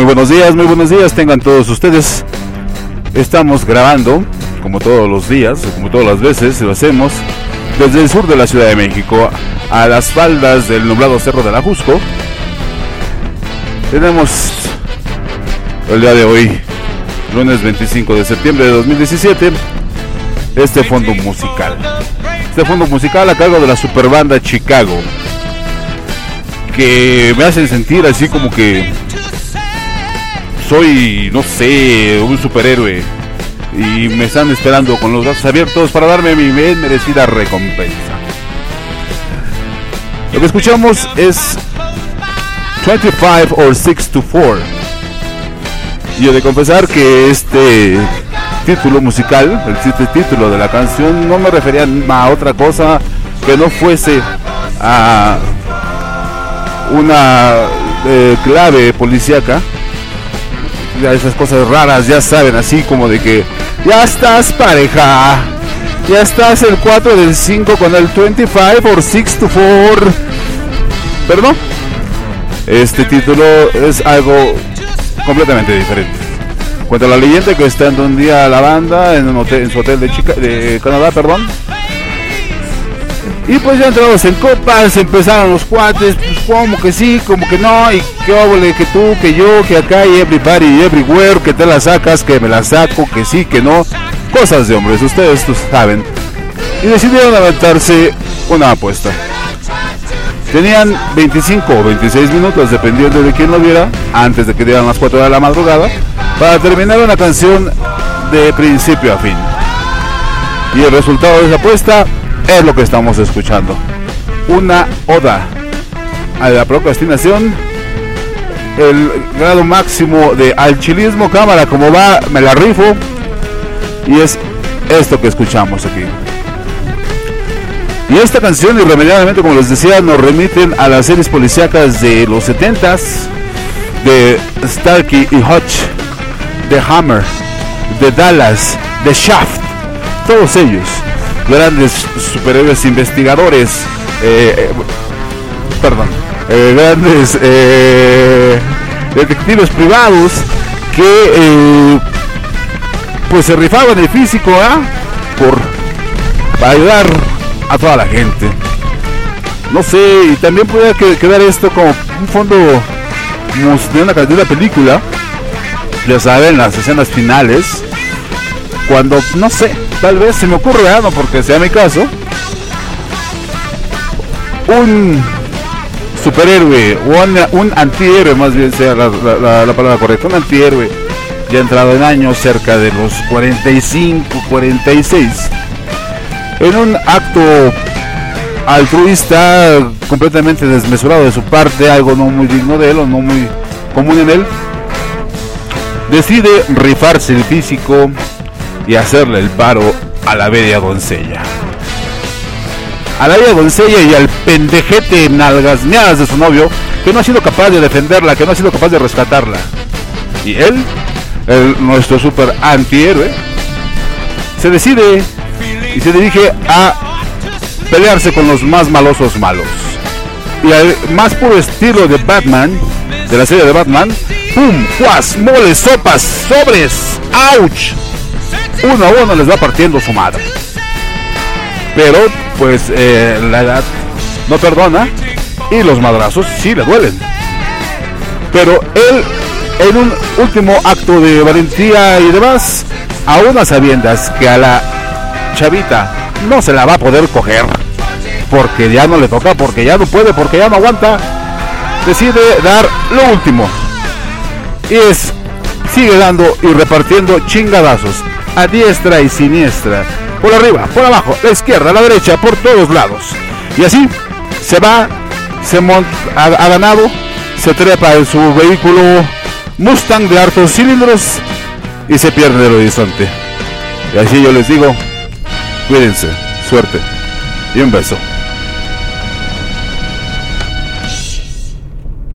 Muy buenos días, muy buenos días, tengan todos ustedes. Estamos grabando, como todos los días, como todas las veces lo hacemos, desde el sur de la Ciudad de México, a las faldas del nublado Cerro de la Jusco. Tenemos el día de hoy, lunes 25 de septiembre de 2017, este fondo musical. Este fondo musical a cargo de la superbanda Chicago, que me hacen sentir así como que soy, no sé, un superhéroe y me están esperando con los brazos abiertos para darme mi bien merecida recompensa. Lo que escuchamos es 25 or 6 to 4. Y he de confesar que este título musical, el título de la canción, no me refería a otra cosa que no fuese a una eh, clave policíaca esas cosas raras, ya saben, así como de que ya estás pareja, ya estás el 4 del 5 con el 25 or 6 to 4. Pero no, este título es algo completamente diferente. Cuenta la leyenda que estando un día la banda en, un hotel, en su hotel de, Chica, de Canadá, perdón, y pues ya entramos en copas, empezaron los cuates, pues como que sí, como que no, y qué óvole, que tú, que yo, que acá y everybody, everywhere, que te la sacas, que me la saco, que sí, que no. Cosas de hombres, ustedes saben. Y decidieron aventarse una apuesta. Tenían 25 o 26 minutos, dependiendo de quién lo viera, antes de que dieran las 4 de la madrugada, para terminar una canción de principio a fin. Y el resultado de esa apuesta es lo que estamos escuchando. Una oda a la procrastinación, el grado máximo de alchilismo, cámara, como va, me la rifo. Y es esto que escuchamos aquí. Y esta canción, irremediablemente, como les decía, nos remiten a las series policíacas de los 70s, de Starkey y Hutch, de Hammer, de Dallas, de Shaft, todos ellos grandes superhéroes investigadores, eh, eh, perdón, eh, grandes detectives privados que pues se rifaban el físico ¿ah? por ayudar a toda la gente. No sé, y también puede quedar esto como un fondo de una, de una película. Ya saben, las escenas finales. Cuando, no sé, tal vez se me ocurre algo porque sea mi caso, un superhéroe o un, antihéroe, más bien sea la, palabra correcta, un antihéroe ya entrado en años, cerca de los 45, 46, en un acto altruista completamente desmesurado de su parte, algo no muy digno de él o no muy común en él, decide rifarse el físico y hacerle el paro a la bella doncella. A la bella doncella y al pendejete nalgasmeadas de su novio que no ha sido capaz de defenderla, que no ha sido capaz de rescatarla. Y él, nuestro super antihéroe, se decide y se dirige a pelearse con los más malosos malos. Y al más puro estilo de Batman, de la serie de Batman, ¡pum! ¡Juas! ¡Moles! ¡Sopas! ¡Sobres! ¡Auch! Uno a uno les va partiendo su madre. Pero pues eh, la edad no perdona y los madrazos sí le duelen. Pero él en un último acto de valentía y demás, a unas sabiendas que a la chavita no se la va a poder coger, porque ya no le toca, porque ya no puede, porque ya no aguanta, decide dar lo último. Y es, sigue dando y repartiendo chingadazos a diestra y siniestra, por arriba, por abajo, la izquierda, la derecha, por todos lados. Y así se va, se monta, ha, ganado, se trepa en su vehículo Mustang de hartos cilindros y se pierde el horizonte. Y así yo les digo, cuídense, suerte y un beso.